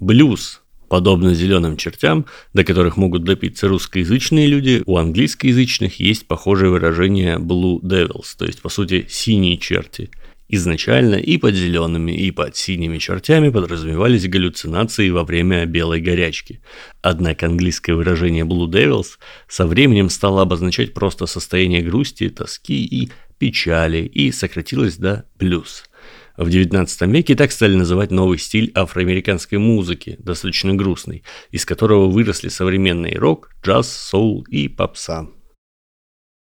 Блюз Подобно зеленым чертям, до которых могут допиться русскоязычные люди, у английскоязычных есть похожее выражение blue devils, то есть, по сути, синие черти. Изначально и под зелеными, и под синими чертями подразумевались галлюцинации во время белой горячки. Однако английское выражение Blue Devils со временем стало обозначать просто состояние грусти, тоски и печали и сократилось до блюз. В XIX веке так стали называть новый стиль афроамериканской музыки, достаточно грустный, из которого выросли современный рок, джаз, соул и попса.